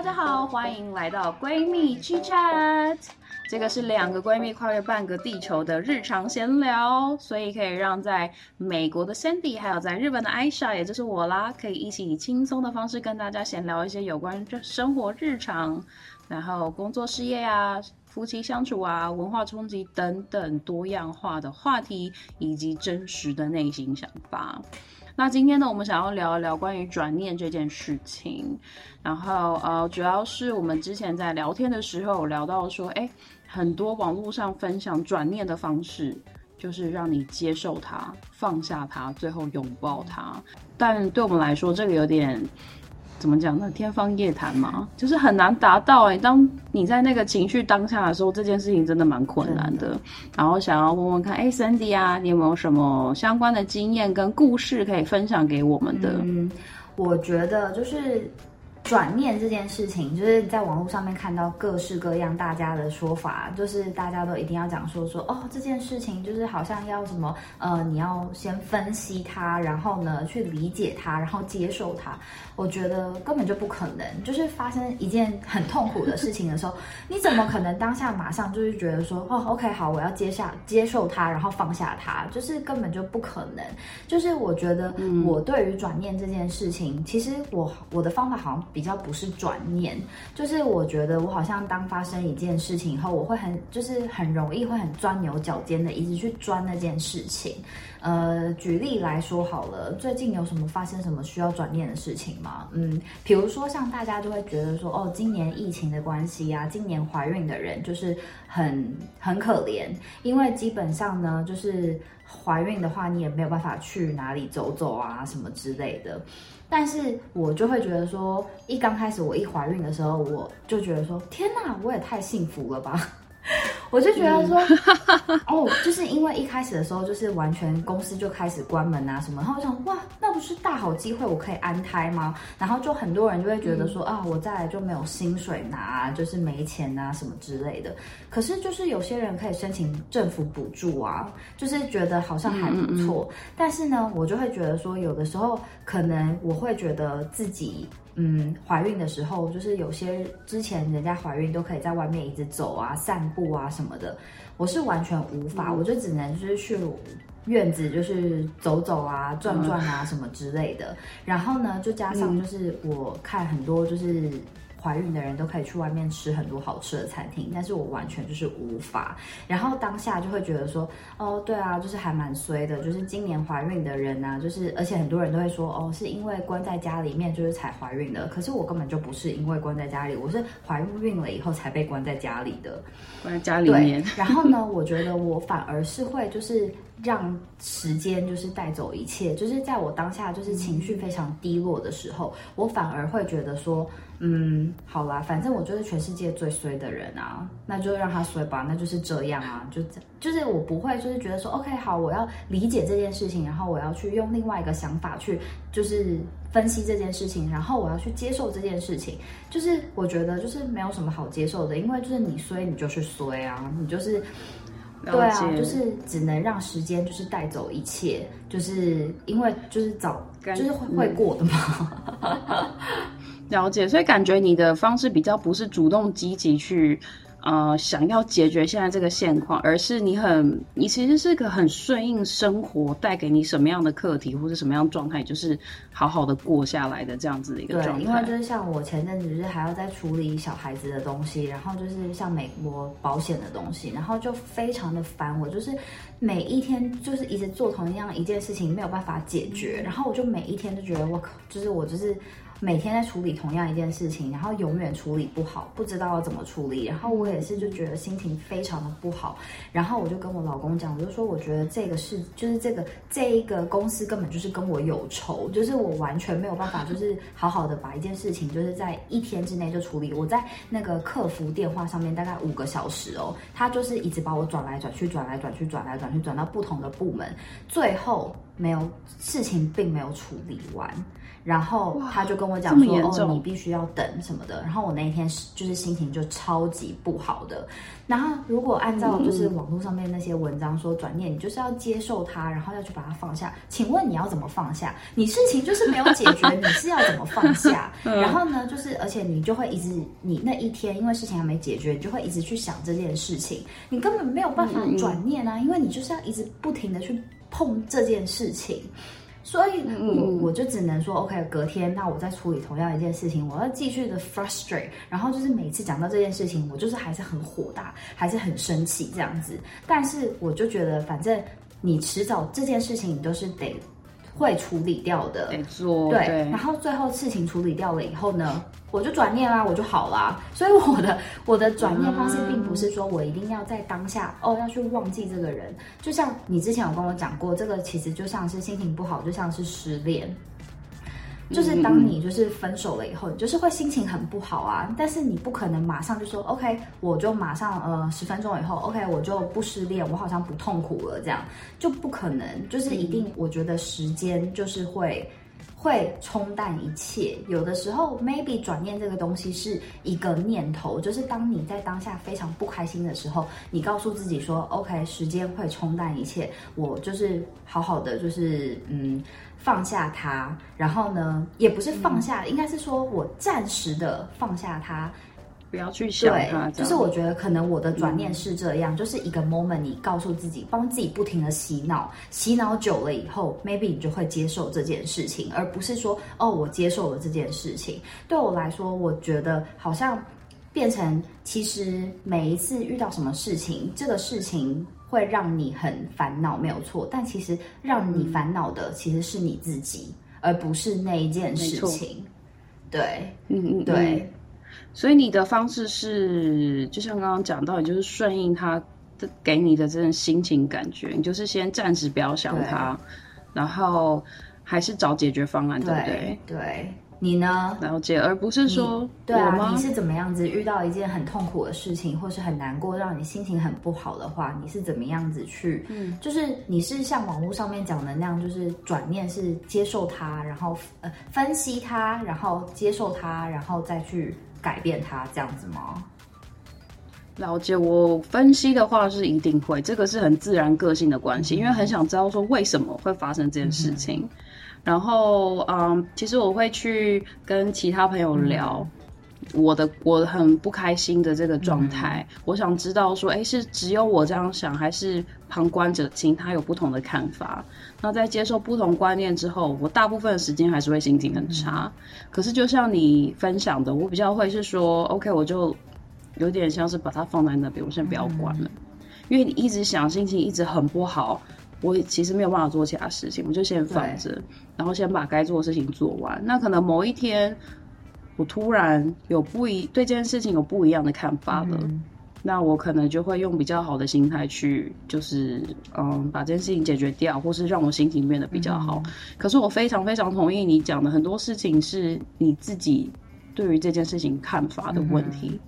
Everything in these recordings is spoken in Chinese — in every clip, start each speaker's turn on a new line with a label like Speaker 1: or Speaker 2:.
Speaker 1: 大家好，欢迎来到闺蜜 Chit Chat。这个是两个闺蜜跨越半个地球的日常闲聊，所以可以让在美国的 Sandy 还有在日本的 Aisha，也就是我啦，可以一起以轻松的方式跟大家闲聊一些有关这生活日常，然后工作事业啊、夫妻相处啊、文化冲击等等多样化的话题，以及真实的内心想法。那今天呢，我们想要聊一聊关于转念这件事情。然后呃，主要是我们之前在聊天的时候聊到说，哎，很多网络上分享转念的方式，就是让你接受它、放下它，最后拥抱它。但对我们来说，这个有点。怎么讲呢？天方夜谭嘛，就是很难达到哎。当你在那个情绪当下的时候，这件事情真的蛮困难的。然后想要问问看，哎，Sandy 啊，你有没有什么相关的经验跟故事可以分享给我们的？
Speaker 2: 嗯，我觉得就是。转念这件事情，就是在网络上面看到各式各样大家的说法，就是大家都一定要讲说说哦，这件事情就是好像要什么呃，你要先分析它，然后呢去理解它，然后接受它。我觉得根本就不可能，就是发生一件很痛苦的事情的时候，你怎么可能当下马上就是觉得说哦，OK 好，我要接下接受它，然后放下它，就是根本就不可能。就是我觉得我对于转念这件事情，其实我我的方法好像。比较不是转念，就是我觉得我好像当发生一件事情以后，我会很就是很容易会很钻牛角尖的，一直去钻那件事情。呃，举例来说好了，最近有什么发生什么需要转念的事情吗？嗯，比如说像大家就会觉得说，哦，今年疫情的关系啊，今年怀孕的人就是很很可怜，因为基本上呢，就是怀孕的话，你也没有办法去哪里走走啊，什么之类的。但是我就会觉得说，一刚开始我一怀孕的时候，我就觉得说，天哪，我也太幸福了吧。我就觉得说，哦，就是因为一开始的时候，就是完全公司就开始关门啊什么，然后我想，哇，那不是大好机会，我可以安胎吗？然后就很多人就会觉得说，啊，我再来就没有薪水拿，就是没钱啊什么之类的。可是就是有些人可以申请政府补助啊，就是觉得好像还不错。但是呢，我就会觉得说，有的时候可能我会觉得自己。嗯，怀孕的时候，就是有些之前人家怀孕都可以在外面一直走啊、散步啊什么的，我是完全无法，我就只能就是去院子就是走走啊、转转啊什么之类的。然后呢，就加上就是我看很多就是。怀孕的人都可以去外面吃很多好吃的餐厅，但是我完全就是无法。然后当下就会觉得说，哦，对啊，就是还蛮衰的。就是今年怀孕的人呢，就是而且很多人都会说，哦，是因为关在家里面就是才怀孕的。可是我根本就不是因为关在家里，我是怀孕了以后才被关在家里的。
Speaker 1: 关在家里面。
Speaker 2: 然后呢，我觉得我反而是会就是让时间就是带走一切。就是在我当下就是情绪非常低落的时候，我反而会觉得说。嗯，好啦，反正我就是全世界最衰的人啊，那就让他衰吧，那就是这样啊，就这就是我不会就是觉得说，OK，好，我要理解这件事情，然后我要去用另外一个想法去就是分析这件事情，然后我要去接受这件事情，就是我觉得就是没有什么好接受的，因为就是你衰你就是衰啊，你就是对啊，就是只能让时间就是带走一切，就是因为就是早就是会会过的嘛。
Speaker 1: 了解，所以感觉你的方式比较不是主动积极去，呃，想要解决现在这个现况，而是你很，你其实是个很顺应生活带给你什么样的课题或者什么样状态，就是好好的过下来的这样子的一个状态。
Speaker 2: 对，因为就是像我前阵子就是还要在处理小孩子的东西，然后就是像美国保险的东西，然后就非常的烦我，就是每一天就是一直做同样一件事情，没有办法解决，然后我就每一天都觉得我靠，就是我就是。每天在处理同样一件事情，然后永远处理不好，不知道要怎么处理。然后我也是就觉得心情非常的不好。然后我就跟我老公讲，我就说我觉得这个事就是这个这一个公司根本就是跟我有仇，就是我完全没有办法就是好好的把一件事情就是在一天之内就处理。我在那个客服电话上面大概五个小时哦，他就是一直把我转来转去，转来转去，转来转去，转到不同的部门，最后。没有事情并没有处理完。然后他就跟我讲说，哦，你必须要等什么的。然后我那一天是就是心情就超级不好的。然后如果按照就是
Speaker 1: 嗯
Speaker 2: 网络上面那些文章说转念，你就是要接受它，然后要去把它放下。请问你要怎么放下？你事情就是没有解决，你是要怎么放下？
Speaker 1: 嗯
Speaker 2: 然后呢，就是而且你就会一直，你那一天因为事情还没解决，你就会一直去想这件事情，你根本没有办法转念啊，因为你就是要一直不停的去碰这件事情。所以
Speaker 1: 嗯
Speaker 2: 我
Speaker 1: 嗯
Speaker 2: 我就只能说，OK，隔天那我再处理同样一件事情，我要继续的 frustrate，然后就是每次讲到这件事情，我就是还是很火大，还是很生气这样子。但是我就觉得，反正你迟早这件事情你都是得会处理掉的，
Speaker 1: 没错
Speaker 2: 对，
Speaker 1: 对
Speaker 2: 然后最后事情处理掉了以后呢，我就转念啦，我就好啦。所以我的我的转念方式并不是说我一定要在当下哦要去忘记这个人，就像你之前有跟我讲过，这个其实就像是心情不好，就像是失恋。就是当你就是分手了以后，你就是会心情很不好啊，但是你不可能马上就说 OK，我就马上呃十分钟以后 OK 我就不失恋，我好像不痛苦了，这样就不可能，就是一定我觉得时间就是会。会冲淡一切。有的时候，maybe 转念这个东西是一个念头，就是当你在当下非常不开心的时候，你告诉自己说，OK，时间会冲淡一切，我就是好好的，就是嗯。放下它，然后呢，也不是放下，应该是说我暂时的放下它，
Speaker 1: 不要去想
Speaker 2: 对
Speaker 1: 它，，
Speaker 2: 就是我觉得可能我的转念是这样，就是一个 moment，你告诉自己，帮自己不停的洗脑，洗脑久了以后，maybe 你就会接受这件事情，而不是说哦，我接受了这件事情。对我来说，我觉得好像变成，其实每一次遇到什么事情，这个事情会让你很烦恼，没有错，但其实让你烦恼的其实是你自己，而不是那一件事情。对
Speaker 1: 嗯嗯，嗯
Speaker 2: 对。
Speaker 1: 所以你的方式是，就像刚刚讲到，你就是顺应他的给你的这种心情感觉，你就是先暂时不要想他，然后还是找解决方案，对不对？
Speaker 2: 对对，你呢？
Speaker 1: 了解，而不是说
Speaker 2: 对啊，你？是怎么样子遇到一件很痛苦的事情，或是很难过，让你心情很不好的话，你是怎么样子去？
Speaker 1: 嗯，
Speaker 2: 就是你是像网络上面讲的那样，就是转念是接受它，然后呃分析它，然后接受它，然后再去改变它，这样子吗？
Speaker 1: 了解，我分析的话是一定会，这个是很自然个性的关系，因为很想知道说为什么会发生这件事情。然后，嗯，其实我会去跟其他朋友聊我的我很不开心的这个状态，我想知道说，哎，是只有我这样想，还是旁观者清他有不同的看法？那在接受不同观念之后，我大部分的时间还是会心情很差。可是就像你分享的，我比较会是说，OK，我就有点像是把它放在那边，我先不要管了，因为你一直想，心情一直很不好，我其实没有办法做其他事情，我就先放着，然后先把该做的事情做完。那可能某一天，我突然有不一对这件事情有不一样的看法了。
Speaker 2: 嗯
Speaker 1: 那我可能就会用比较好的心态去，就是嗯，把这件事情解决掉，或是让我心情变得比较好。可是我非常非常同意你讲的，很多事情是你自己对于这件事情看法的问题。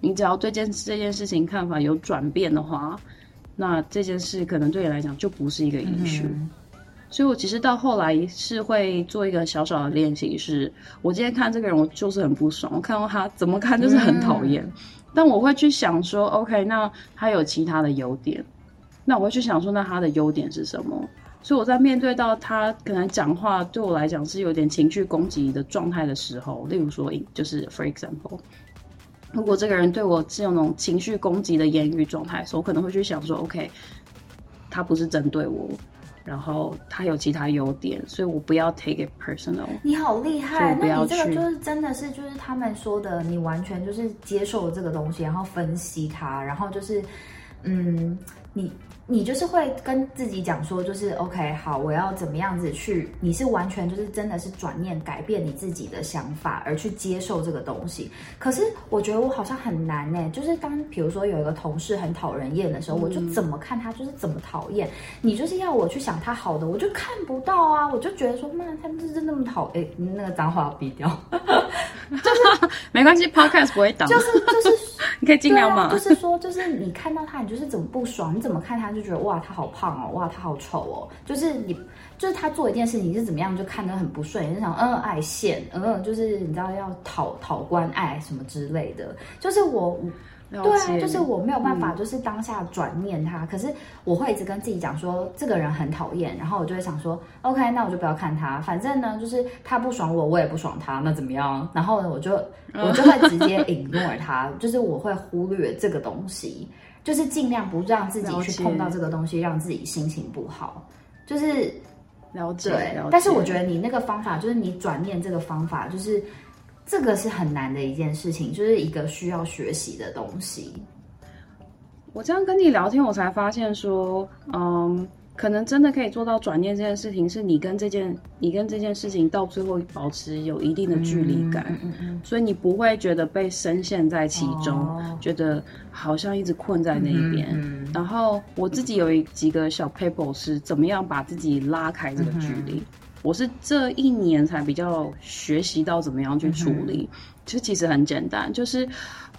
Speaker 1: 你只要对件这件事情看法有转变的话，那这件事可能对你来讲就不是一个 issue。所以我其实到后来是会做一个小小的练习，是我今天看这个人，我就是很不爽，我看到他怎么看就是很讨厌。但我会去想说，OK，那他有其他的优点，那我会去想说，那他的优点是什么？所以我在面对到他可能讲话对我来讲是有点情绪攻击的状态的时候，例如说，就是 for example，如果这个人对我是有那种情绪攻击的言语状态的时候，我可能会去想说，OK，他不是针对我，然后他有其他优点，所以我不要 take it personal。
Speaker 2: 你好厉害，那你这个就是真的是就是他们说的，你完全就是接受了这个东西，然后分析它，然后就是嗯，你你就是会跟自己讲说，就是 OK，好，我要怎么样子去？你是完全就是真的是转念改变你自己的想法，而去接受这个东西。可是我觉得我好像很难呢，就是当比如说有一个同事很讨人厌的时候，我就怎么看他就是怎么讨厌。你就是要我去想他好的，我就看不到啊，我就觉得说，那他就是那么讨，哎，那个脏话要逼掉。
Speaker 1: 没关系，podcast 不会挡。
Speaker 2: 就是就是
Speaker 1: 你可以尽量嘛。
Speaker 2: 就是说，就是你看到他，你就是怎么不爽？你怎么看他就觉得哇，他好胖哦，哇，他好丑哦。就是你，就是他做一件事情，你是怎么样就看得很不顺，就想嗯爱现，嗯就是你知道要讨讨关爱什么之类的。就是我。对啊，就是我没有办法，就是当下转念他。可是我会一直跟自己讲说，这个人很讨厌，然后我就会想说，OK，那我就不要看他。反正呢，就是他不爽我，我也不爽他，那怎么样？然后呢，我就我就会直接 ignore 他，就是我会忽略这个东西，就是尽量不让自己去碰到这个东西，让自己心情不好。就是
Speaker 1: 了解，
Speaker 2: 但是我觉得你那个方法，就是你转念这个方法，就是。这个是很难的一件事情，就是一个需要学习的东西。
Speaker 1: 我这样跟你聊天，我才发现说，嗯，可能真的可以做到转念这件事情，是你跟这件你跟这件事情到最后保持有一定的距离感，所以你不会觉得被深陷在其中，觉得好像一直困在那一边。然后我自己有一几个小 paper 是怎么样把自己拉开这个距离。我是这一年才比较学习到怎么样去处理，其实其实很简单，就是，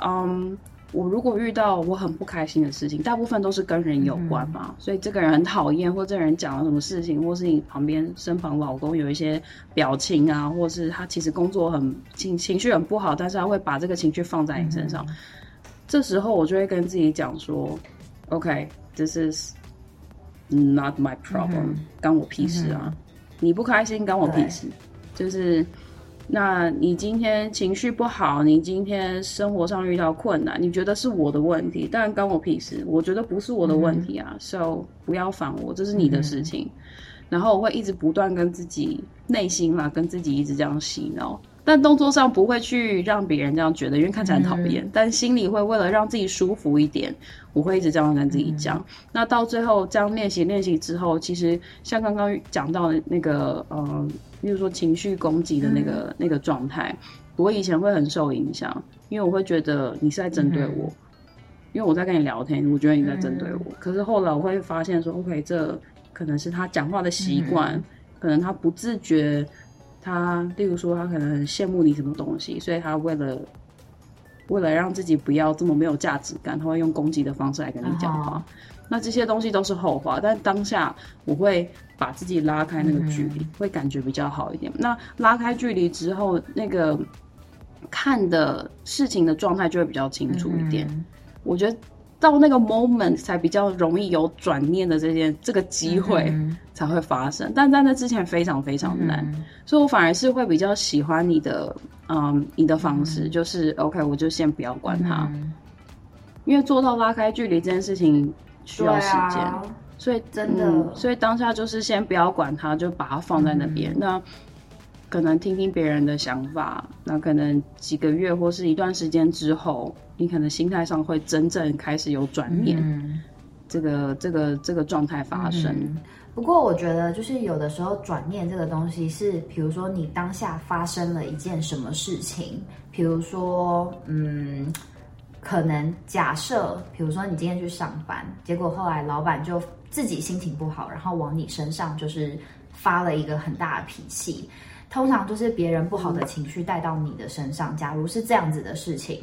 Speaker 1: 嗯，我如果遇到我很不开心的事情，大部分都是跟人有关嘛，所以这个人很讨厌，或这个人讲了什么事情，或是你旁边身旁老公有一些表情啊，或是他其实工作很情情绪很不好，但是他会把这个情绪放在你身上，这时候我就会跟自己讲说，OK，this is not my problem，关我屁事啊。你不开心，关我屁事。就是，那你今天情绪不好，你今天生活上遇到困难，你觉得是我的问题，当然关我屁事。我觉得不是我的问题啊，so 不要烦我，这是你的事情。然后我会一直不断跟自己内心嘛，跟自己一直这样洗脑。但动作上不会去让别人这样觉得，因为看起来很讨厌。但心里会为了让自己舒服一点，我会一直这样跟自己讲。那到最后这样练习练习之后，其实像刚刚讲到的那个，呃，比如说情绪攻击的那个那个状态，我以前会很受影响，因为我会觉得你是在针对我，因为我在跟你聊天，我觉得你在针对我。可是后来我会发现说，OK，这可能是他讲话的习惯，可能他不自觉。他，例如说，他可能很羡慕你什么东西，所以他为了为了让自己不要这么没有价值感，他会用攻击的方式来跟你讲话。那这些东西都是后话，但当下我会把自己拉开那个距离，会感觉比较好一点。那拉开距离之后，那个看的事情的状态就会比较清楚一点。我觉得。到那个 moment 才比较容易有转念的这件这个机会才会发生，但在那之前非常非常难，所以我反而是会比较喜欢你的，嗯，你的方式就是 OK，我就先不要管他，因为做到拉开距离这件事情需要时间，所以
Speaker 2: 真的，
Speaker 1: 所以当下就是先不要管他，就把它放在那边，那可能听听别人的想法，那可能几个月或是一段时间之后。你可能心态上会真正开始有转变，这个这个这个状态发生。
Speaker 2: 不过我觉得，就是有的时候转念这个东西是，比如说你当下发生了一件什么事情，比如说，嗯，可能假设，比如说你今天去上班，结果后来老板就自己心情不好，然后往你身上就是发了一个很大的脾气。通常就是别人不好的情绪带到你的身上。假如是这样子的事情。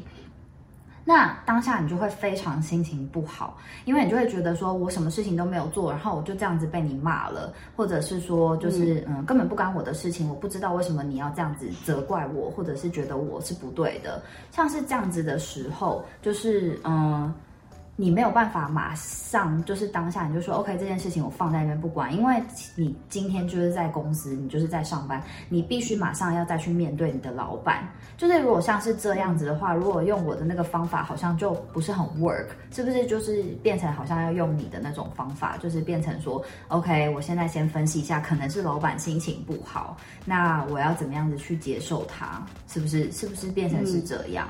Speaker 2: 那当下你就会非常心情不好，因为你就会觉得说我什么事情都没有做，然后我就这样子被你骂了，或者是说就是嗯根本不干我的事情，我不知道为什么你要这样子责怪我，或者是觉得我是不对的，像是这样子的时候，就是嗯。你没有办法马上就是当下你就说 OK 这件事情我放在那边不管，因为你今天就是在公司，你就是在上班，你必须马上要再去面对你的老板。就是如果像是这样子的话，如果用我的那个方法，好像就不是很 work，是不是？就是变成好像要用你的那种方法，就是变成说 OK，我现在先分析一下，可能是老板心情不好，那我要怎么样子去接受他？是不是？是不是变成是这样？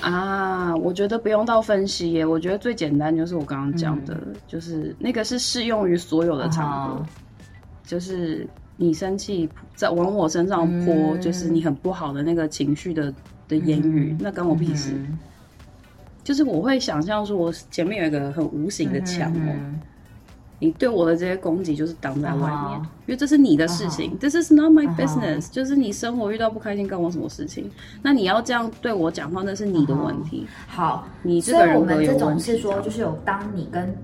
Speaker 1: 啊，我觉得不用到分析耶。我觉得最简单就是我刚刚讲的，就是那个是适用于所有的场合，就是你生气在往我身上泼，就是你很不好的那个情绪的的言语，那跟我屁事。就是我会想象说，我前面有一个很无形的墙哦，你对我的这些攻击就是挡在外面
Speaker 2: 啊
Speaker 1: 因为这是你的事情、t h i s is not my business，、就是你生活遇到不开心干我什么事情？那你要这样对我讲话，那是你的问题。
Speaker 2: 好，
Speaker 1: 你这个人格
Speaker 2: 们这种
Speaker 1: 有问题
Speaker 2: 是说，就是有当你跟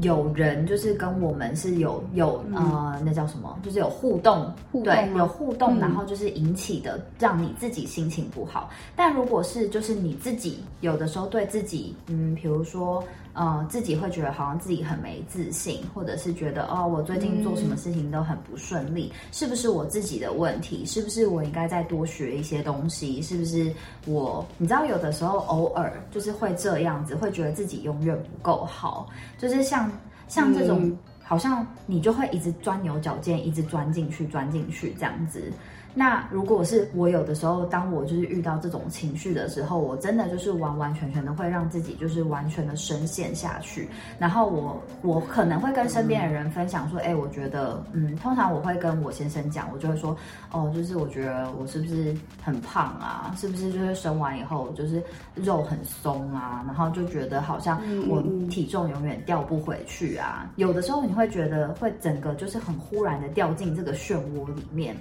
Speaker 2: 有人就是跟我们是有有呃那叫什么，就是有互动，对，有互动，
Speaker 1: 嗯。
Speaker 2: 然后就是引起的让你自己心情不好。但如果是就是你自己有的时候对自己，嗯，比如说呃自己会觉得好像自己很没自信，或者是觉得哦我最近做什么事情都很不顺利，是不是我自己的问题？是不是我应该再多学一些东西？是不是我你知道有的时候偶尔就是会这样子，会觉得自己永远不够好，就是像像这种。
Speaker 1: 嗯
Speaker 2: 好像你就会一直钻牛角尖，一直钻进去，钻进去这样子。那如果是我有的时候，当我就是遇到这种情绪的时候，我真的就是完完全全的会让自己就是完全的深陷下去。然后我我可能会跟身边的人分享说，哎、我觉得，嗯，通常我会跟我先生讲，我就会说，哦，就是我觉得我是不是很胖啊？是不是就是生完以后就是肉很松啊？然后就觉得好像我体重永远掉不回去啊。有的时候你会觉得会整个就是很忽然的掉进这个漩涡里面。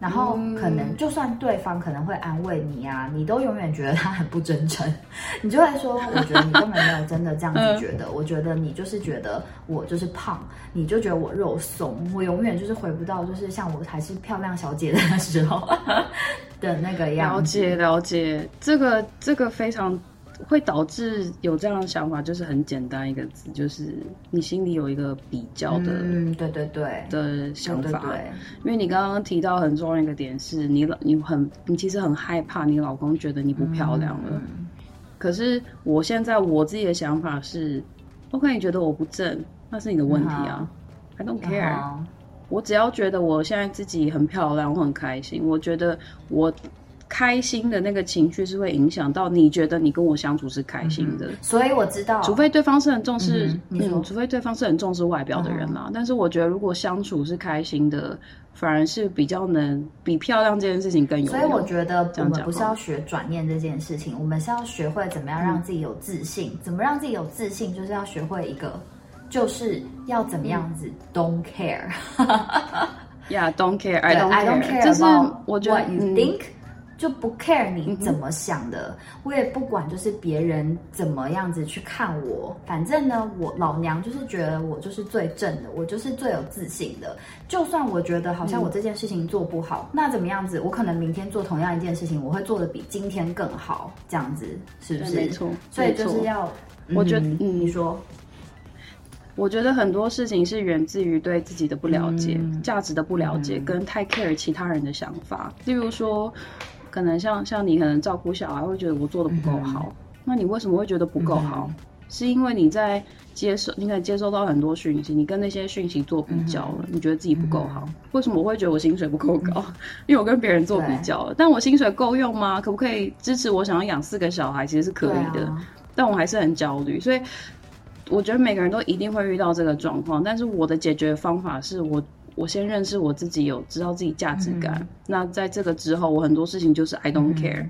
Speaker 2: 然后可能就算对方可能会安慰你啊，你都永远觉得他很不真诚，你就会说，我觉得你根本没有真的这样子觉得，我觉得你就是觉得我就是胖，你就觉得我肉松，我永远就是回不到就是像我还是漂亮小姐的时候 的那个样子。
Speaker 1: 解了解，这个这个非常会导致有这样的想法，就是很简单一个字，就是你心里有一个比较的、
Speaker 2: 嗯，对对对，
Speaker 1: 的想法。
Speaker 2: 对对对，
Speaker 1: 因为你刚刚提到很重要一个点是，你老你很你其实很害怕你老公觉得你不漂亮了。
Speaker 2: 嗯。
Speaker 1: 可是我现在我自己的想法是，OK，你觉得我不正，那是你的问题啊、i don't care、我只要觉得我现在自己很漂亮，我很开心，我觉得我开心的那个情绪是会影响到你觉得你跟我相处是开心的。
Speaker 2: 所以我知道，
Speaker 1: 除非对方是很重视，
Speaker 2: 嗯
Speaker 1: 嗯，除非对方是很重视外表的人啦。但是我觉得，如果相处是开心的，反而是比较能比漂亮这件事情更有。
Speaker 2: 所以我觉得我们不是要学转念这件事情，我们是要学会怎么样让自己有自信。怎么让自己有自信，就是要学会一个，就是要怎么样子、don't care。
Speaker 1: ，Yeah，don't care，I
Speaker 2: 对
Speaker 1: don't
Speaker 2: I don't care，care
Speaker 1: 这是我觉得
Speaker 2: what you
Speaker 1: 嗯
Speaker 2: think，、就不 care 你怎么想的，我也不管就是别人怎么样子去看我，反正呢，我老娘就是觉得我就是最正的，我就是最有自信的。就算我觉得好像我这件事情做不好，那怎么样子，我可能明天做同样一件事情，我会做的比今天更好，这样子是不是？
Speaker 1: 没错
Speaker 2: 所以就是要，
Speaker 1: 我觉得
Speaker 2: 你说，
Speaker 1: 我觉得很多事情是源自于对自己的不了解、
Speaker 2: 嗯
Speaker 1: 价值的不了解，跟太 care 其他人的想法。例如说，可能像像你可能照顾小孩，会觉得我做的不够好，那你为什么会觉得不够好？是因为你在接受，你可能接收到很多讯息，你跟那些讯息做比较了，你觉得自己不够好。为什么我会觉得我薪水不够高？因为我跟别人做比较了，但我薪水够用吗？可不可以支持我想要养四个小孩？其实是可以的，
Speaker 2: 啊
Speaker 1: 但我还是很焦虑，所以我觉得每个人都一定会遇到这个状况。但是我的解决方法是我。我先认识我自己，有知道自己价值感。那在这个之后，我很多事情就是 I don't care，、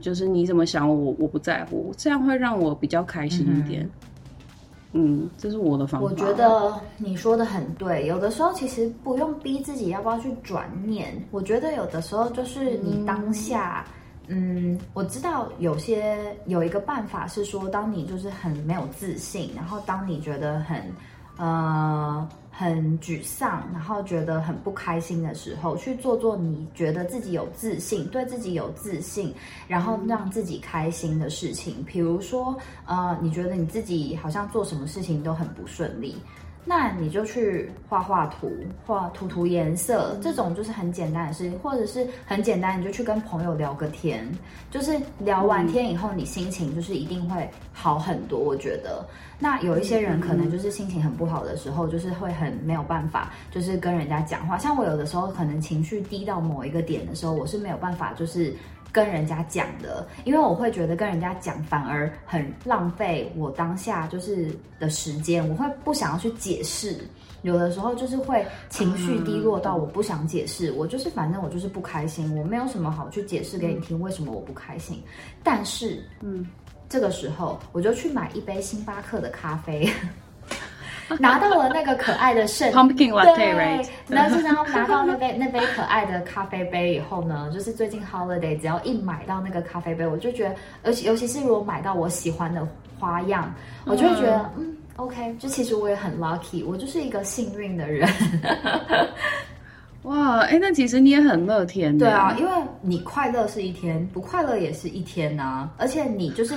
Speaker 1: 就是你怎么想我，我不在乎，这样会让我比较开心一点。嗯这是我的方法。
Speaker 2: 我觉得你说的很对，有的时候其实不用逼自己要不要去转念。我觉得有的时候就是你当下，嗯我知道有些有一个办法是说，当你就是很没有自信，然后当你觉得很呃很沮丧，然后觉得很不开心的时候，去做做你觉得自己有自信，对自己有自信，然后让自己开心的事情。比如说，呃，你觉得你自己好像做什么事情都很不顺利。那你就去画画图，画涂涂颜色，这种就是很简单的事情，或者是很简单，你就去跟朋友聊个天，就是聊完天以后，你心情就是一定会好很多。我觉得，那有一些人可能就是心情很不好的时候，就是会很没有办法，就是跟人家讲话。像我有的时候可能情绪低到某一个点的时候，我是没有办法，就是。跟人家讲的，因为我会觉得跟人家讲反而很浪费我当下就是的时间，我会不想要去解释。有的时候就是会情绪低落到我不想解释，我就是反正我就是不开心，我没有什么好去解释给你听为什么我不开心。但是，嗯，这个时候我就去买一杯星巴克的咖啡。拿到了那个可爱的圣是然后拿到那杯那杯可爱的咖啡杯以后呢，就是最近 holiday 只要一买到那个咖啡杯，我就觉得，而且尤其是如果买到我喜欢的花样，我就会觉得嗯 OK，就其实我也很 lucky，我就是一个幸运的人。
Speaker 1: 哇，哎，那其实你也很乐天。
Speaker 2: 对啊，因为你快乐是一天，不快乐也是一天呐。而且你就是，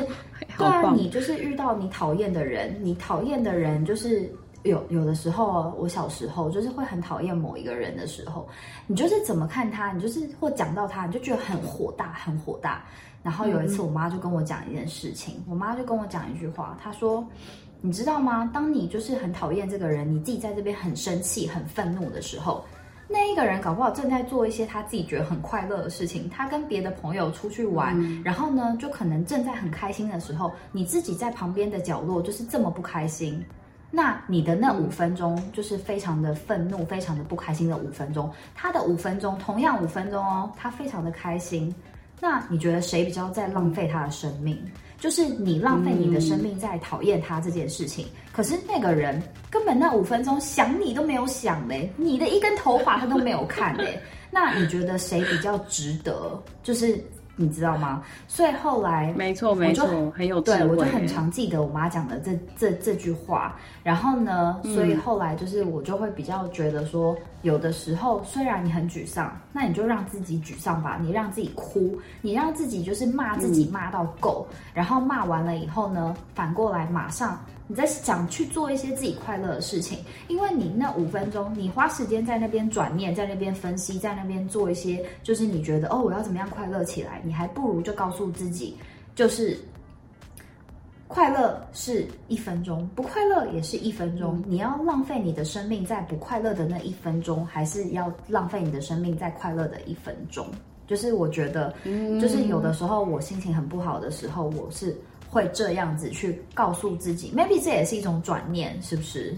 Speaker 2: 对啊，你就是遇到你讨厌的人，你讨厌的人就是有有的时候，我小时候就是会很讨厌某一个人的时候，你就是怎么看他，你就是或讲到他，你就觉得很火大，很火大。然后有一次，我妈就跟我讲一件事情，我妈就跟我讲一句话，她说：“你知道吗？当你就是很讨厌这个人，你自己在这边很生气、很愤怒的时候。”那一个人搞不好正在做一些他自己觉得很快乐的事情，他跟别的朋友出去玩，然后呢，就可能正在很开心的时候，你自己在旁边的角落就是这么不开心。那你的那五分钟就是非常的愤怒、非常的不开心的五分钟，他的五分钟同样五分钟哦，他非常的开心。那你觉得谁比较在浪费他的生命？就是你浪费你的生命在讨厌他这件事情，可是那个人根本那五分钟想你都没有想嘞，你的一根头发他都没有看嘞，那你觉得谁比较值得？就是。你知道吗？所以后来，
Speaker 1: 没错没错，很有
Speaker 2: 对我就很常记得我妈讲的这这这句话。然后呢，所以后来就是我就会比较觉得说，有的时候虽然你很沮丧，那你就让自己沮丧吧，你让自己哭，你让自己就是骂自己骂到够，然后骂完了以后呢，反过来马上。你在想去做一些自己快乐的事情，因为你那五分钟，你花时间在那边转念，在那边分析，在那边做一些，就是你觉得哦，我要怎么样快乐起来？你还不如就告诉自己，就是快乐是一分钟，不快乐也是一分钟。你要浪费你的生命在不快乐的那一分钟，还是要浪费你的生命在快乐的一分钟？就是我觉得，就是有的时候我心情很不好的时候，我是。会这样子去告诉自己，maybe 这也是一种转念，是不是？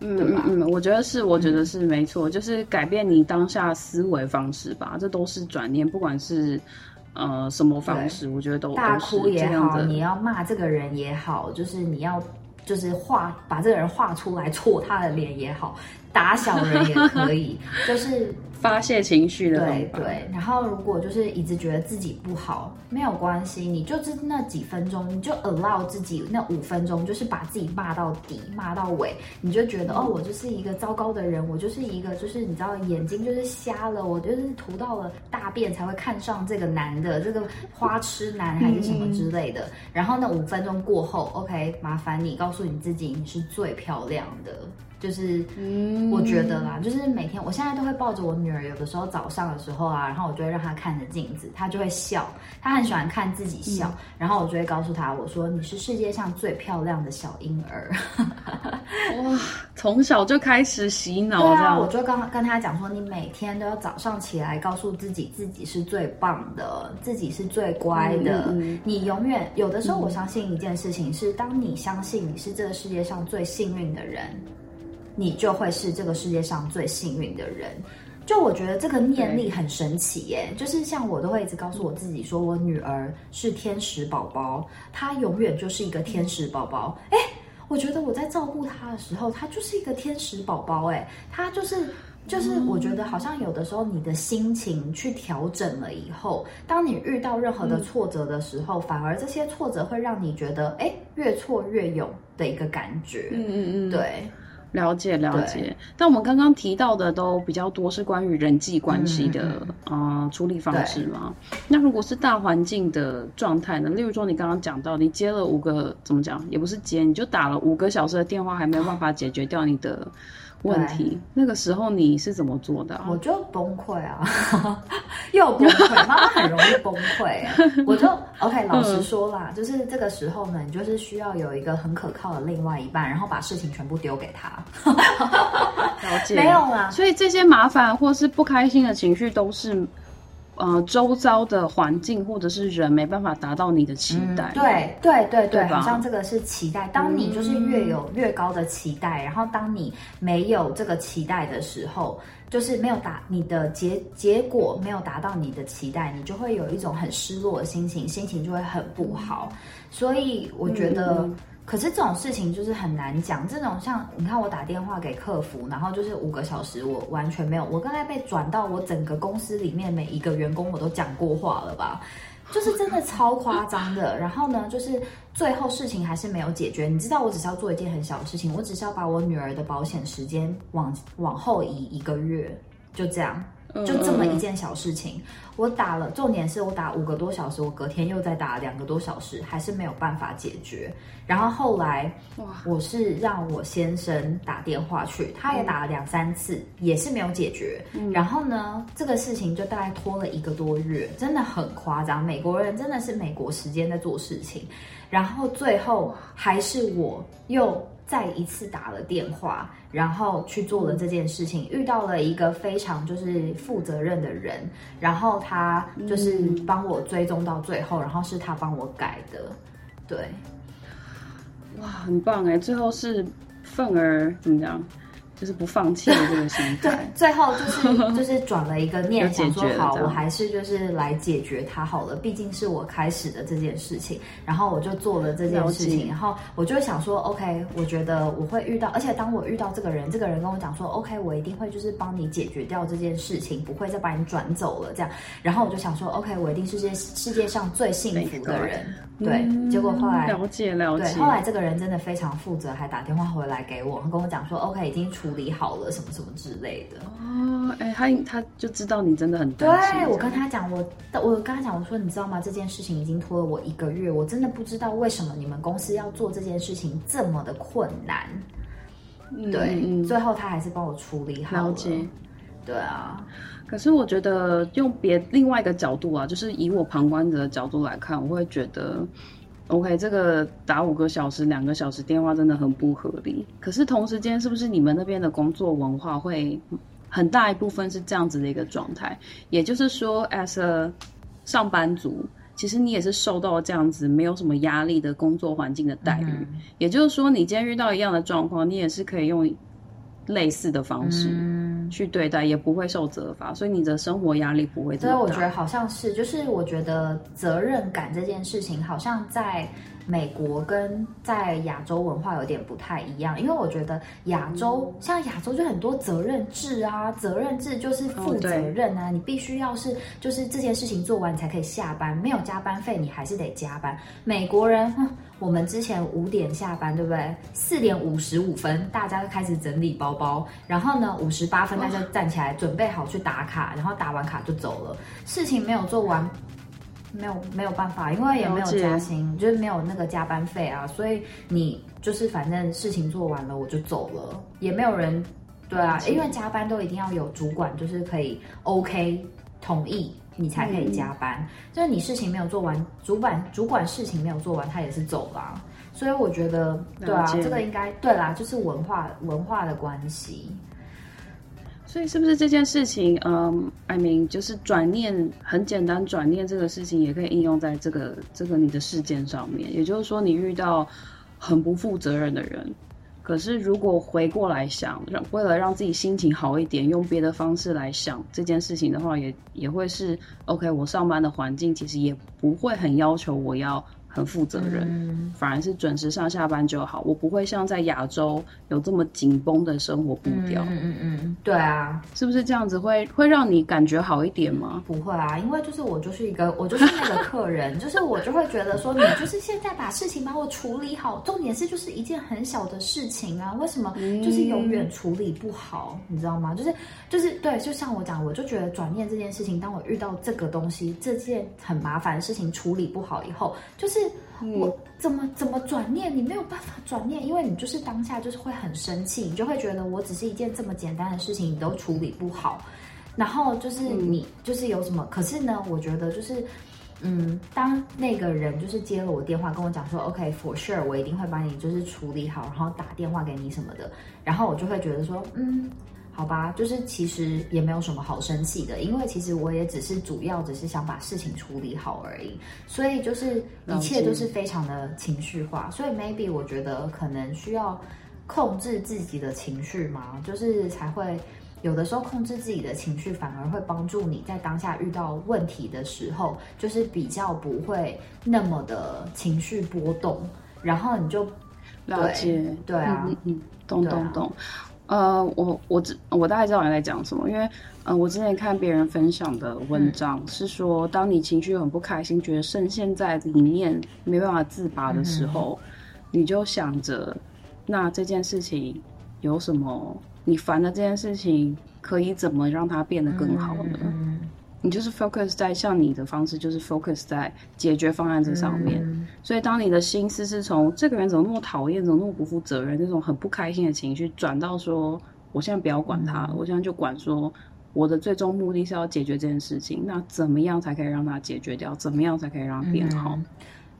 Speaker 1: 嗯嗯嗯，我觉得是，我觉得是没错，就是改变你当下思维方式吧，这都是转念，不管是呃什么方式，我觉得都
Speaker 2: 大哭也好，你要骂这个人也好，就是你要就是画把这个人画出来戳他的脸也好，打小人也可以，就是。
Speaker 1: 发泄情绪的
Speaker 2: 对对，然后如果就是一直觉得自己不好，没有关系，你就是那几分钟，你就 allow 自己那五分钟，就是把自己骂到底，骂到尾，你就觉得哦，我就是一个糟糕的人，我就是一个就是你知道眼睛就是瞎了，我就是涂到了大便才会看上这个男的，这个花痴男还是什么之类的。然后那五分钟过后，OK，麻烦你告诉你自己，你是最漂亮的。就是，我觉得啦，就是每天，我现在都会抱着我女儿，有的时候早上的时候啊，然后我就会让她看着镜子，她就会笑，她很喜欢看自己笑，然后我就会告诉她，我说你是世界上最漂亮的小婴儿。
Speaker 1: 哇，从小就开始洗脑，
Speaker 2: 对啊，我就刚跟她讲说，你每天都要早上起来告诉自己，自己是最棒的，自己是最乖的，你永远有的时候，我相信一件事情是，当你相信你是这个世界上最幸运的人。你就会是这个世界上最幸运的人。就我觉得这个念力很神奇耶，就是像我都会一直告诉我自己，说我女儿是天使宝宝，她永远就是一个天使宝宝。哎，我觉得我在照顾她的时候，她就是一个天使宝宝。哎，她就是就是，我觉得好像有的时候你的心情去调整了以后，当你遇到任何的挫折的时候，反而这些挫折会让你觉得哎，越挫越勇的一个感觉。嗯嗯嗯，对。
Speaker 1: 了解了解，但我们刚刚提到的都比较多是关于人际关系的啊处理方式嘛。那如果是大环境的状态呢？例如说你刚刚讲到，你接了五个怎么讲，也不是接，你就打了五个小时的电话，还没有办法解决掉你的。问题那个时候你是怎么做的？
Speaker 2: 我就崩溃啊，又崩溃，妈妈很容易崩溃。我就 OK，老实说啦，就是这个时候呢，你就是需要有一个很可靠的另外一半，然后把事情全部丢给他。
Speaker 1: 了解，
Speaker 2: 没有啦。
Speaker 1: 所以这些麻烦或是不开心的情绪都是。呃，周遭的环境或者是人没办法达到你的期待。
Speaker 2: 对对对对，好像这个是期待。当你就是越有越高的期待，然后当你没有这个期待的时候，就是没有达你的结结果没有达到你的期待，你就会有一种很失落的心情，心情就会很不好。所以我觉得。可是这种事情就是很难讲。这种像你看，我打电话给客服，然后就是五个小时，我完全没有。我刚才被转到我整个公司里面每一个员工，我都讲过话了吧？就是真的超夸张的。然后呢，就是最后事情还是没有解决。你知道，我只是要做一件很小的事情，我只是要把我女儿的保险时间往往后移一个月，就这样。就这么一件小事情，我打了，重点是我打五个多小时，我隔天又再打两个多小时，还是没有办法解决。然后后来，我是让我先生打电话去，他也打了两三次，也是没有解决。然后呢，这个事情就大概拖了一个多月，真的很夸张。美国人真的是美国时间在做事情，然后最后还是我又。再一次打了电话，然后去做了这件事情，遇到了一个非常就是负责任的人，然后他就是帮我追踪到最后，然后是他帮我改的，对，
Speaker 1: 哇，很棒哎，最后是凤儿怎么样？就是不放弃的这个心态，对，
Speaker 2: 最后就是就是转了一个念，想说好，我还是就是来解决它好了，毕竟是我开始的这件事情，然后我就做了这件事情，然后我就想说，OK，我觉得我会遇到，而且当我遇到这个人，这个人跟我讲说，OK，我一定会就是帮你解决掉这件事情，不会再把你转走了这样，然后我就想说，OK，我一定是这世界上最幸福的人。对，结果后来
Speaker 1: 了解了解，
Speaker 2: 对，后来这个人真的非常负责，还打电话回来给我，跟我讲说，OK，已经处理好了，什么什么之类的。
Speaker 1: 哦，哎，他他就知道你真的很
Speaker 2: 对我跟他讲，我我跟他讲，我说你知道吗？这件事情已经拖了我一个月，我真的不知道为什么你们公司要做这件事情这么的困难。对，最后他还是帮我处理好了。对啊。
Speaker 1: 可是我觉得用别另外一个角度啊，就是以我旁观者的角度来看，我会觉得，OK，这个打五个小时、两个小时电话真的很不合理。可是同时间，是不是你们那边的工作文化会很大一部分是这样子的一个状态？也就是说，as a 上班族，其实你也是受到这样子没有什么压力的工作环境的待遇。也就是说，你今天遇到一样的状况，你也是可以用。类似的方式去对待，也不会受责罚，所以你的生活压力不会这么
Speaker 2: 大。所以我觉得好像是，就是我觉得责任感这件事情，好像在。美国跟在亚洲文化有点不太一样，因为我觉得亚洲像亚洲就很多责任制啊，责任制就是负责任啊，你必须要是就是这件事情做完你才可以下班，没有加班费你还是得加班。美国人，我们之前五点下班对不对？四点五十五分大家就开始整理包包，然后呢五十八分大家站起来准备好去打卡，然后打完卡就走了，事情没有做完。没有没有办法，因为也没有加薪，就是没有那个加班费啊，所以你就是反正事情做完了我就走了，也没有人，对啊，因为加班都一定要有主管，就是可以 OK 同意你才可以加班，就是你事情没有做完，主管主管事情没有做完，他也是走了，所以我觉得对啊，这个应该对啦，就是文化文化的关系。
Speaker 1: 所以是不是这件事情，嗯，I mean，就是转念很简单，转念这个事情也可以应用在这个这个你的事件上面。也就是说，你遇到很不负责任的人，可是如果回过来想，让为了让自己心情好一点，用别的方式来想这件事情的话，也也会是 OK。我上班的环境其实也不会很要求我要。很负责任，反而是准时上下班就好。我不会像在亚洲有这么紧绷的生活步调。
Speaker 2: 嗯嗯嗯，对啊，
Speaker 1: 是不是这样子会会让你感觉好一点吗？
Speaker 2: 不会啊，因为就是我就是一个我就是那个客人，就是我就会觉得说你就是现在把事情把我处理好，重点是就是一件很小的事情啊，为什么就是永远处理不好？你知道吗？就是就是对，就像我讲，我就觉得转念这件事情，当我遇到这个东西，这件很麻烦的事情处理不好以后，就是。我怎么怎么转念？你没有办法转念，因为你就是当下就是会很生气，你就会觉得我只是一件这么简单的事情，你都处理不好。然后就是你就是有什么？可是呢，我觉得就是，嗯，当那个人就是接了我电话跟我讲说，OK，for sure，我一定会把你就是处理好，然后打电话给你什么的。然后我就会觉得说，嗯。好吧，就是其实也没有什么好生气的，因为其实我也只是主要只是想把事情处理好而已，所以就是一切都是非常的情绪化，所以 maybe 我觉得可能需要控制自己的情绪嘛，就是才会有的时候控制自己的情绪，反而会帮助你在当下遇到问题的时候，就是比较不会那么的情绪波动，然后你就。
Speaker 1: 了解，
Speaker 2: 对啊，
Speaker 1: 嗯嗯，懂懂懂。呃，我我知我大概知道你在讲什么，因为呃，我之前看别人分享的文章是说，当你情绪很不开心，觉得深陷在里面没办法自拔的时候，你就想着，那这件事情有什么？你烦的这件事情可以怎么让它变得更好呢？你就是 focus 在像你的方式，就是 focus 在解决方案这上面。所以，当你的心思是从这个人怎么那么讨厌，怎么那么不负责任，这种很不开心的情绪，转到说，我现在不要管他了，我现在就管说，我的最终目的是要解决这件事情。那怎么样才可以让他解决掉？怎么样才可以让他变好？然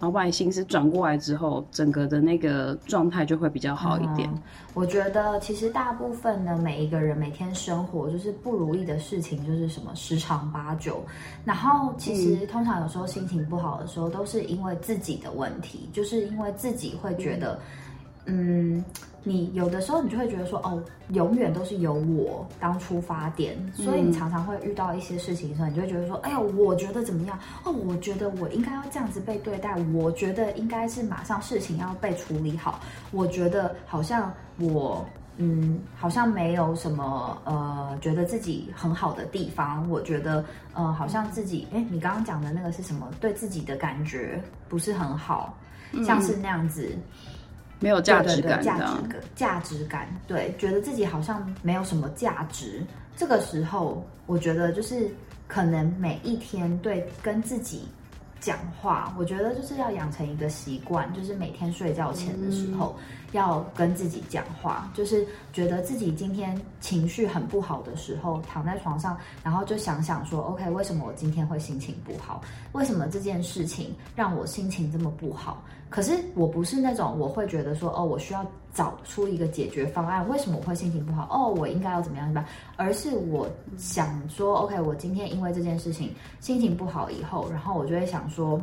Speaker 1: 后把你心思转过来之后，整个的那个状态就会比较好一点。
Speaker 2: 我觉得其实大部分的每一个人每天生活就是不如意的事情，就是什么十常八九。然后其实通常有时候心情不好的时候，都是因为自己的问题，就是因为自己会觉得，嗯。你有的时候你就会觉得说，哦，永远都是由我当出发点，所以你常常会遇到一些事情的时候，你就会觉得说，哎呀，我觉得怎么样？哦，我觉得我应该要这样子被对待，我觉得应该是马上事情要被处理好，我觉得好像我，嗯，好像没有什么呃，觉得自己很好的地方，我觉得呃，好像自己，哎，你刚刚讲的那个是什么？对自己的感觉不是很好，像是那样子。
Speaker 1: 没有价值感，
Speaker 2: 价值感，价值感，对，觉得自己好像没有什么价值。这个时候，我觉得就是可能每一天对跟自己讲话，我觉得就是要养成一个习惯，就是每天睡觉前的时候。要跟自己讲话，就是觉得自己今天情绪很不好的时候，躺在床上，然后就想想说，OK，为什么我今天会心情不好？为什么这件事情让我心情这么不好？可是我不是那种我会觉得说，哦，我需要找出一个解决方案，为什么我会心情不好？哦，我应该要怎么样吧？而是我想说，OK，我今天因为这件事情心情不好以后，然后我就会想说，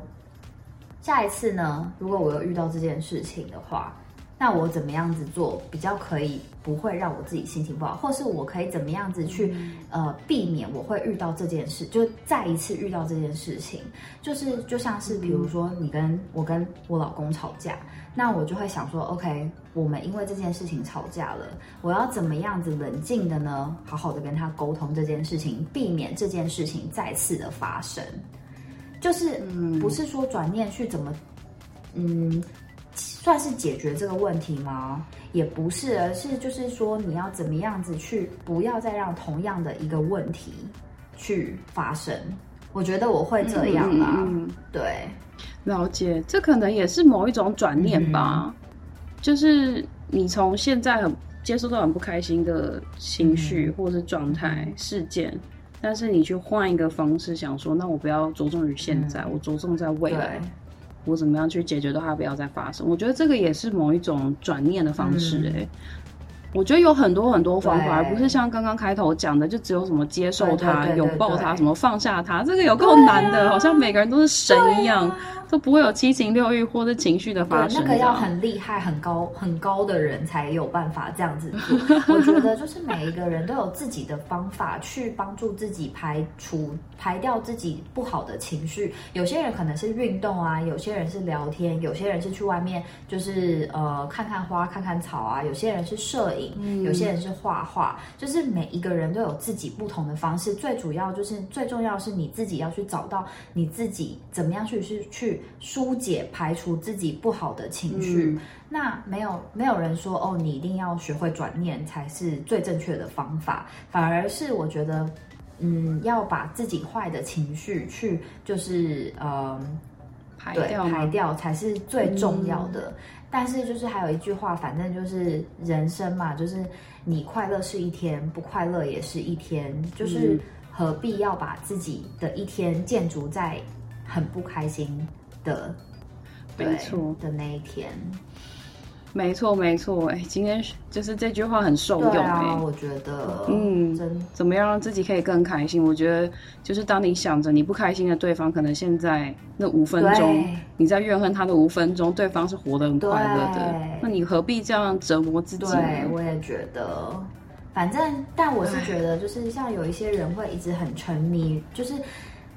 Speaker 2: 下一次呢，如果我又遇到这件事情的话。那我怎么样子做比较可以不会让我自己心情不好，或是我可以怎么样子去呃避免我会遇到这件事，就再一次遇到这件事情，就是就像是比如说你跟我跟我老公吵架，那我就会想说，OK，我们因为这件事情吵架了，我要怎么样子冷静的呢？好好的跟他沟通这件事情，避免这件事情再次的发生，就是不是说转念去怎么嗯。算是解决这个问题吗？也不是，而是就是说你要怎么样子去，不要再让同样的一个问题去发生。我觉得我会这样啦。对，
Speaker 1: 了解，这可能也是某一种转念吧。就是你从现在很接受到很不开心的情绪或者是状态事件，但是你去换一个方式想说，那我不要着重于现在，我着重在未来。我怎么样去解决的话，不要再发生？我觉得这个也是某一种转念的方式，哎。我觉得有很多很多方法，而不是像刚刚开头讲的，就只有什么接受它、拥抱它、什么放下它，这个有够难的，好像每个人都是神一样，都不会有七情六欲或者情绪的发生。
Speaker 2: 那个要很厉害、很高、很高的人才有办法这样子做。我觉得就是每一个人都有自己的方法去帮助自己排除、排掉自己不好的情绪。有些人可能是运动啊，有些人是聊天，有些人是去外面就是呃看看花、看看草啊，有些人是摄影。有些人是画画，就是每一个人都有自己不同的方式。最主要就是最重要是你自己要去找到你自己怎么样去去去疏解、排除自己不好的情绪。那没有没有人说哦，你一定要学会转念才是最正确的方法。反而是我觉得，嗯，要把自己坏的情绪去就是呃
Speaker 1: 排掉
Speaker 2: 排掉才是最重要的。但是就是还有一句话，反正就是人生嘛，就是你快乐是一天，不快乐也是一天，就是何必要把自己的一天建筑在很不开心的，
Speaker 1: 没错
Speaker 2: 的那一天。
Speaker 1: 没错，没错，哎，今天就是这句话很受用哎，
Speaker 2: 我觉得，
Speaker 1: 嗯，怎么样让自己可以更开心？我觉得就是当你想着你不开心的对方，可能现在那五分钟你在怨恨他的五分钟，对方是活得很快乐的，那你何必这样折磨自己？
Speaker 2: 对，我也觉得，反正，但我是觉得，就是像有一些人会一直很沉迷，就是。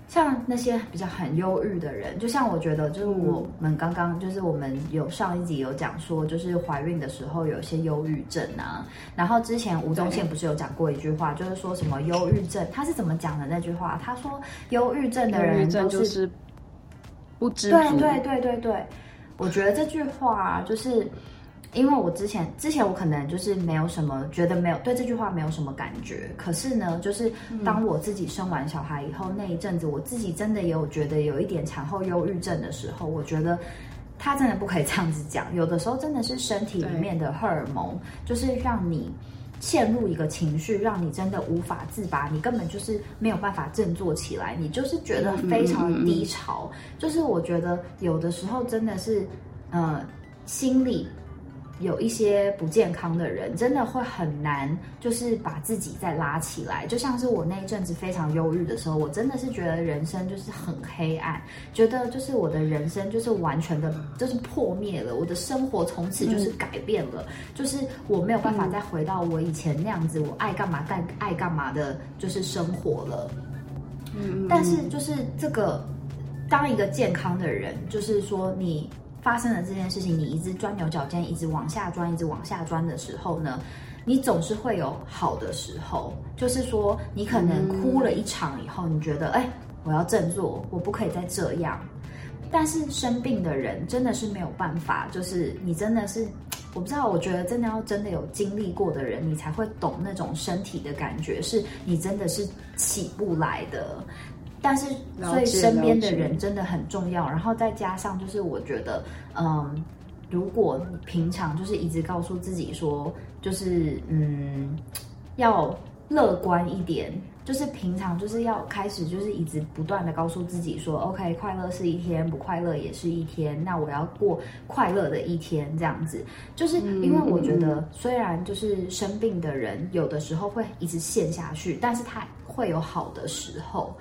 Speaker 2: 像那些比较很忧郁的人，就像我觉得，就是我们刚刚就是我们有上一集有讲说，就是怀孕的时候有一些忧郁症啊。然后之前吴宗宪不是有讲过一句话，就是说什么忧郁症，他是怎么讲的那句话？他说忧郁症的人都
Speaker 1: 是不知
Speaker 2: 对对对对对，我觉得这句话就是。因为我之前之前我可能就是没有什么觉得没有对这句话没有什么感觉，可是呢，就是当我自己生完小孩以后那一阵子，我自己真的也有觉得有一点产后忧郁症的时候，我觉得他真的不可以这样子讲，有的时候真的是身体里面的荷尔蒙，就是让你陷入一个情绪，让你真的无法自拔，你根本就是没有办法振作起来，你就是觉得非常低潮，就是我觉得有的时候真的是呃心理。有一些不健康的人，真的会很难，就是把自己再拉起来。就像是我那一阵子非常忧郁的时候，我真的是觉得人生就是很黑暗，觉得就是我的人生就是完全的，就是破灭了。我的生活从此就是改变了，就是我没有办法再回到我以前那样子，我爱干嘛干爱干嘛的，就是生活了。嗯，但是就是这个，当一个健康的人，就是说你。发生了这件事情，你一直钻牛角尖，一直往下钻，一直往下钻的时候呢，你总是会有好的时候。就是说，你可能哭了一场以后，你觉得，哎，我要振作，我不可以再这样。但是生病的人真的是没有办法，就是你真的是，我不知道，我觉得真的要真的有经历过的人，你才会懂那种身体的感觉，是你真的是起不来的。但是，所以身边的人真的很重要。然后再加上，就是我觉得，嗯，如果你平常就是一直告诉自己说，就是嗯，要乐观一点，就是平常就是要开始就是一直不断的告诉自己说，OK，快乐是一天，不快乐也是一天。那我要过快乐的一天，这样子。就是因为我觉得，虽然就是生病的人有的时候会一直陷下去，但是他会有好的时候。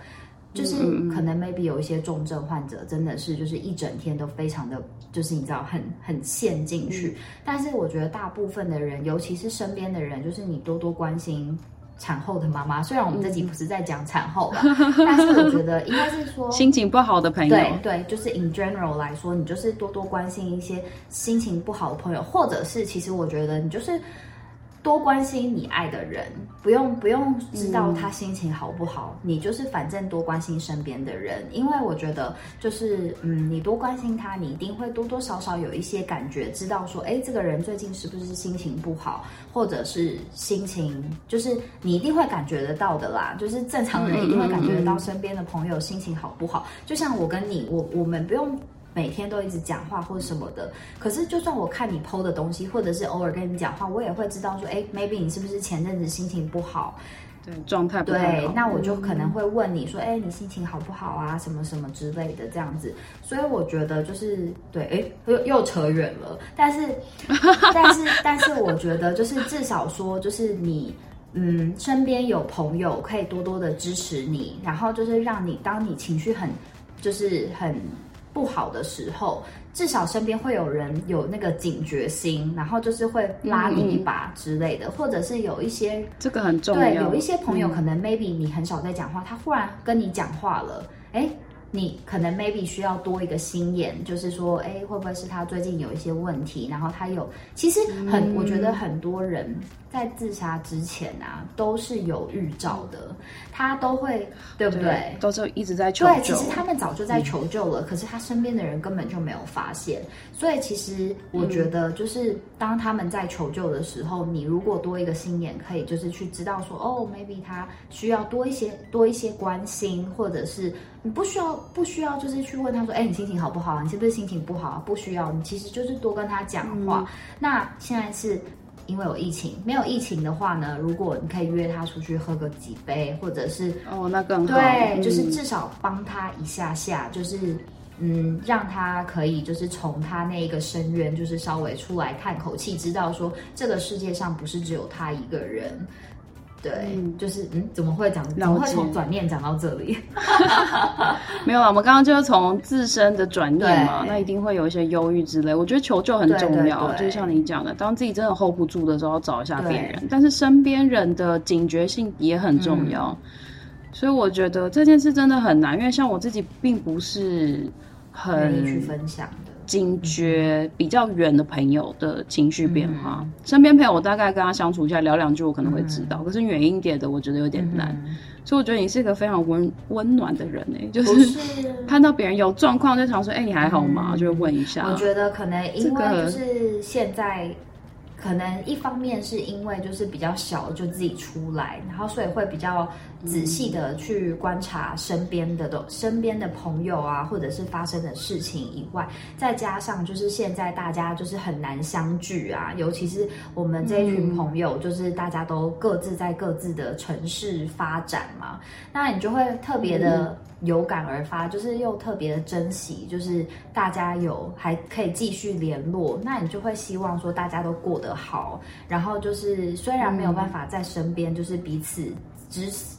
Speaker 2: 就是可能 maybe 有一些重症患者真的是就是一整天都非常的，就是你知道很很陷进去。但是我觉得大部分的人，尤其是身边的人，就是你多多关心产后的妈妈。虽然我们这集不是在讲产后吧，但是我觉得应该是说
Speaker 1: 心情不好的朋友，
Speaker 2: 对对，就是 in general 来说，你就是多多关心一些心情不好的朋友，或者是其实我觉得你就是。多关心你爱的人，不用不用知道他心情好不好，你就是反正多关心身边的人，因为我觉得就是嗯，你多关心他，你一定会多多少少有一些感觉，知道说，哎，这个人最近是不是心情不好，或者是心情，就是你一定会感觉得到的啦，就是正常人一定会感觉得到身边的朋友心情好不好，就像我跟你，我我们不用。每天都一直讲话或者什么的，可是就算我看你 PO 的东西，或者是偶尔跟你讲话，我也会知道说，哎，maybe 你是不是前阵子心情不好？
Speaker 1: 对，状态不
Speaker 2: 好。对，那我就可能会问你说，哎，你心情好不好啊？什么什么之类的这样子。所以我觉得就是对，哎，又又扯远了。但是，但是，但是，我觉得就是至少说，就是你，嗯，身边有朋友可以多多的支持你，然后就是让你当你情绪很，就是很。不好的时候，至少身边会有人有那个警觉心，然后就是会拉你一把之类的，或者是有一些
Speaker 1: 这个很重要。
Speaker 2: 对，有一些朋友可能 maybe 你很少在讲话，他忽然跟你讲话了，哎。你可能 maybe 需要多一个心眼，就是说，哎，会不会是他最近有一些问题？然后他有，其实很，我觉得很多人在自杀之前啊，都是有预兆的，他都会，对不对？
Speaker 1: 都是一直在求救。
Speaker 2: 对，其实他们早就在求救了，可是他身边的人根本就没有发现。所以其实我觉得，就是当他们在求救的时候，你如果多一个心眼，可以就是去知道说，哦，maybe 他需要多一些多一些关心，或者是。你不需要，不需要，就是去问他说：“哎，你心情好不好？你是不是心情不好？”不需要，你其实就是多跟他讲话。那现在是因为有疫情，没有疫情的话呢，如果你可以约他出去喝个几杯，或者是
Speaker 1: 哦，那更
Speaker 2: 好。对，就是至少帮他一下下，就是嗯，让他可以就是从他那一个深渊，就是稍微出来叹口气，知道说这个世界上不是只有他一个人。对，就是嗯，怎么会讲？怎么会从转念讲到这里？
Speaker 1: 没有啊，我们刚刚就是从自身的转念嘛，那一定会有一些忧郁之类。我觉得求救很重要，就像你讲的，当自己真的 hold 不住的时候，找一下别人。但是身边人的警觉性也很重要。所以我觉得这件事真的很难，因为像我自己并不是很
Speaker 2: 去分享的。
Speaker 1: 惊觉比较远的朋友的情绪变化，身边朋友我大概跟他相处一下聊两句，我可能会知道。可是远一点的，我觉得有点难。所以我觉得你是一个非常温温暖的人哎，就是看到别人有状况就常说，哎，你还好吗？就会问一下。
Speaker 2: 我觉得可能因为就是现在。可能一方面是因为就是比较小就自己出来，然后所以会比较仔细的去观察身边的都身边的朋友啊，或者是发生的事情以外，再加上就是现在大家就是很难相聚啊，尤其是我们这一群朋友，就是大家都各自在各自的城市发展嘛，那你就会特别的。有感而发，就是又特别的珍惜，就是大家有还可以继续联络，那你就会希望说大家都过得好，然后就是虽然没有办法在身边，就是彼此支持、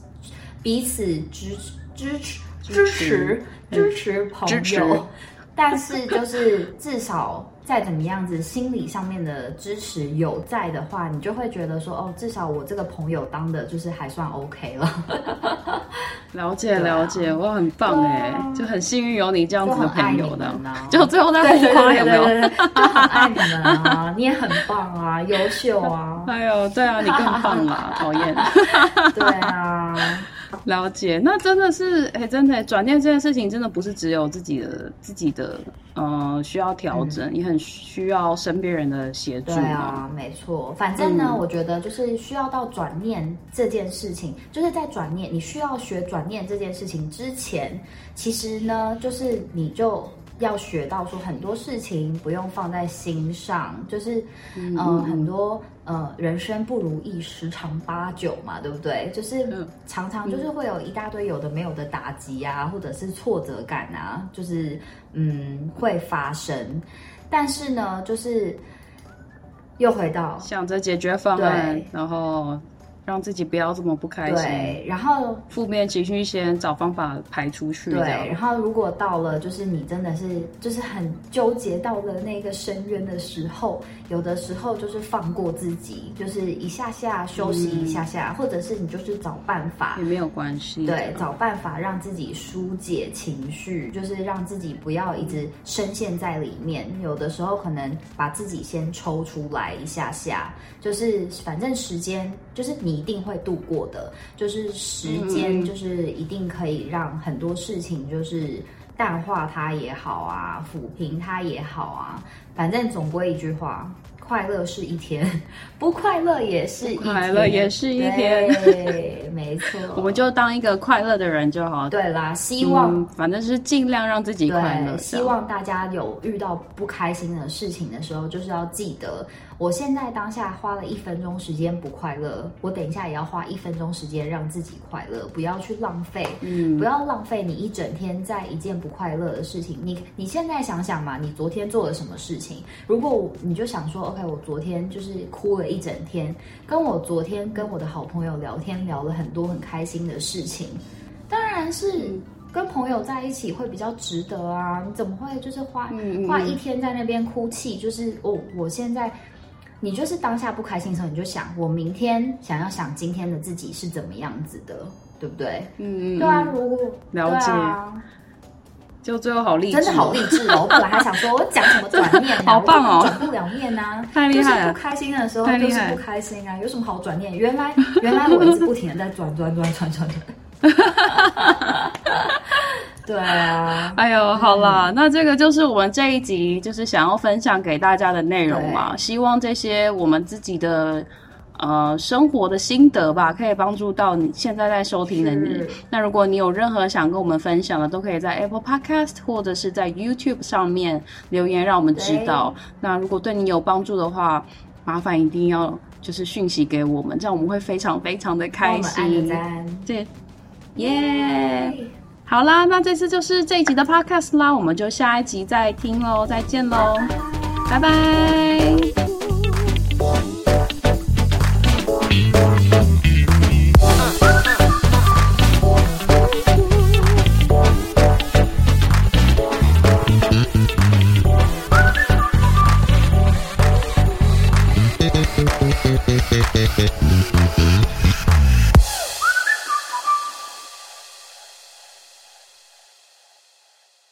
Speaker 2: 彼此支支持、支持、支持朋友，但是就是至少。再怎么样子，心理上面的支持有在的话，你就会觉得说，哦，至少我这个朋友当的就是还算 OK 了。
Speaker 1: 了 解了解，我，很棒哎，就很幸运有你这样子的朋友的，就最后再互夸有没有？
Speaker 2: 爱你们啊，你也很棒啊，优秀啊。
Speaker 1: 哎呦，对啊，你更棒了，讨厌。
Speaker 2: 对啊。
Speaker 1: 了解，那真的是哎，真的转念这件事情，真的不是只有自己的自己的呃需要调整，也很需要身边人的协助。对
Speaker 2: 啊，没错。反正呢，我觉得就是需要到转念这件事情，就是在转念，你需要学转念这件事情之前，其实呢，就是你就。要学到说很多事情不用放在心上，就是嗯，很多呃人生不如意十常八九嘛，对不对？就是常常就是会有一大堆有的没有的打击啊，或者是挫折感啊，就是嗯会发生。但是呢，就是又回到
Speaker 1: 想着解决方案，然后。让自己不要这么不开心，
Speaker 2: 对，然后
Speaker 1: 负面情绪先找方法排出去，
Speaker 2: 对，然后如果到了就是你真的是就是很纠结到了那个深渊的时候，有的时候就是放过自己，就是一下下休息一下下，或者是你就是找办法
Speaker 1: 也没有关系，
Speaker 2: 对，找办法让自己疏解情绪，就是让自己不要一直深陷在里面，有的时候可能把自己先抽出来一下下，就是反正时间就是你。一定会度过的，就是时间，就是一定可以让很多事情就是淡化它也好啊，抚平它也好啊，反正总归一句话。快乐是一天，不快乐也是一天。
Speaker 1: 快乐也是一天，
Speaker 2: 对，没错。
Speaker 1: 我们就当一个快乐的人就好。
Speaker 2: 对啦，希望
Speaker 1: 反正是尽量让自己快乐。
Speaker 2: 希望大家有遇到不开心的事情的时候，就是要记得，我现在当下花了一分钟时间不快乐，我等一下也要花一分钟时间让自己快乐，不要去浪费，嗯，不要浪费你一整天在一件不快乐的事情。你你现在想想嘛，你昨天做了什么事情？如果你就想说，OK，。我昨天就是哭了一整天，跟我昨天跟我的好朋友聊天，聊了很多很开心的事情。当然是跟朋友在一起会比较值得啊！你怎么会就是花花一天在那边哭泣？就是我我现在，你就是当下不开心的时候，你就想我明天想要想今天的自己是怎么样子的，对不对？嗯嗯，对啊，如果
Speaker 1: 了解。就最后好励
Speaker 2: 志，真的好励志哦！我本来还想说，我讲什么转念，
Speaker 1: 好棒哦，
Speaker 2: 转不了念呐，
Speaker 1: 太厉害
Speaker 2: 了！不开心的时候就是不开心啊，有什么好转念？原来原来我一直不停的在转转转转转转，对啊，
Speaker 1: 哎呦，好啦，那这个就是我们这一集就是想要分享给大家的内容嘛，希望这些我们自己的。呃，生活的心得吧，可以帮助到你现在在收听的你。那如果你有任何想跟我们分享的，都可以在 Apple Podcast 或者是在 YouTube 上面留言，让我们知道。那如果对你有帮助的话，麻烦一定要就是讯息给我们，这样我们会非常非常的开心。
Speaker 2: 对，
Speaker 1: 耶！好啦，那这次就是这一集的 Podcast 啦，我们就下一集再听喽，再见喽，拜拜。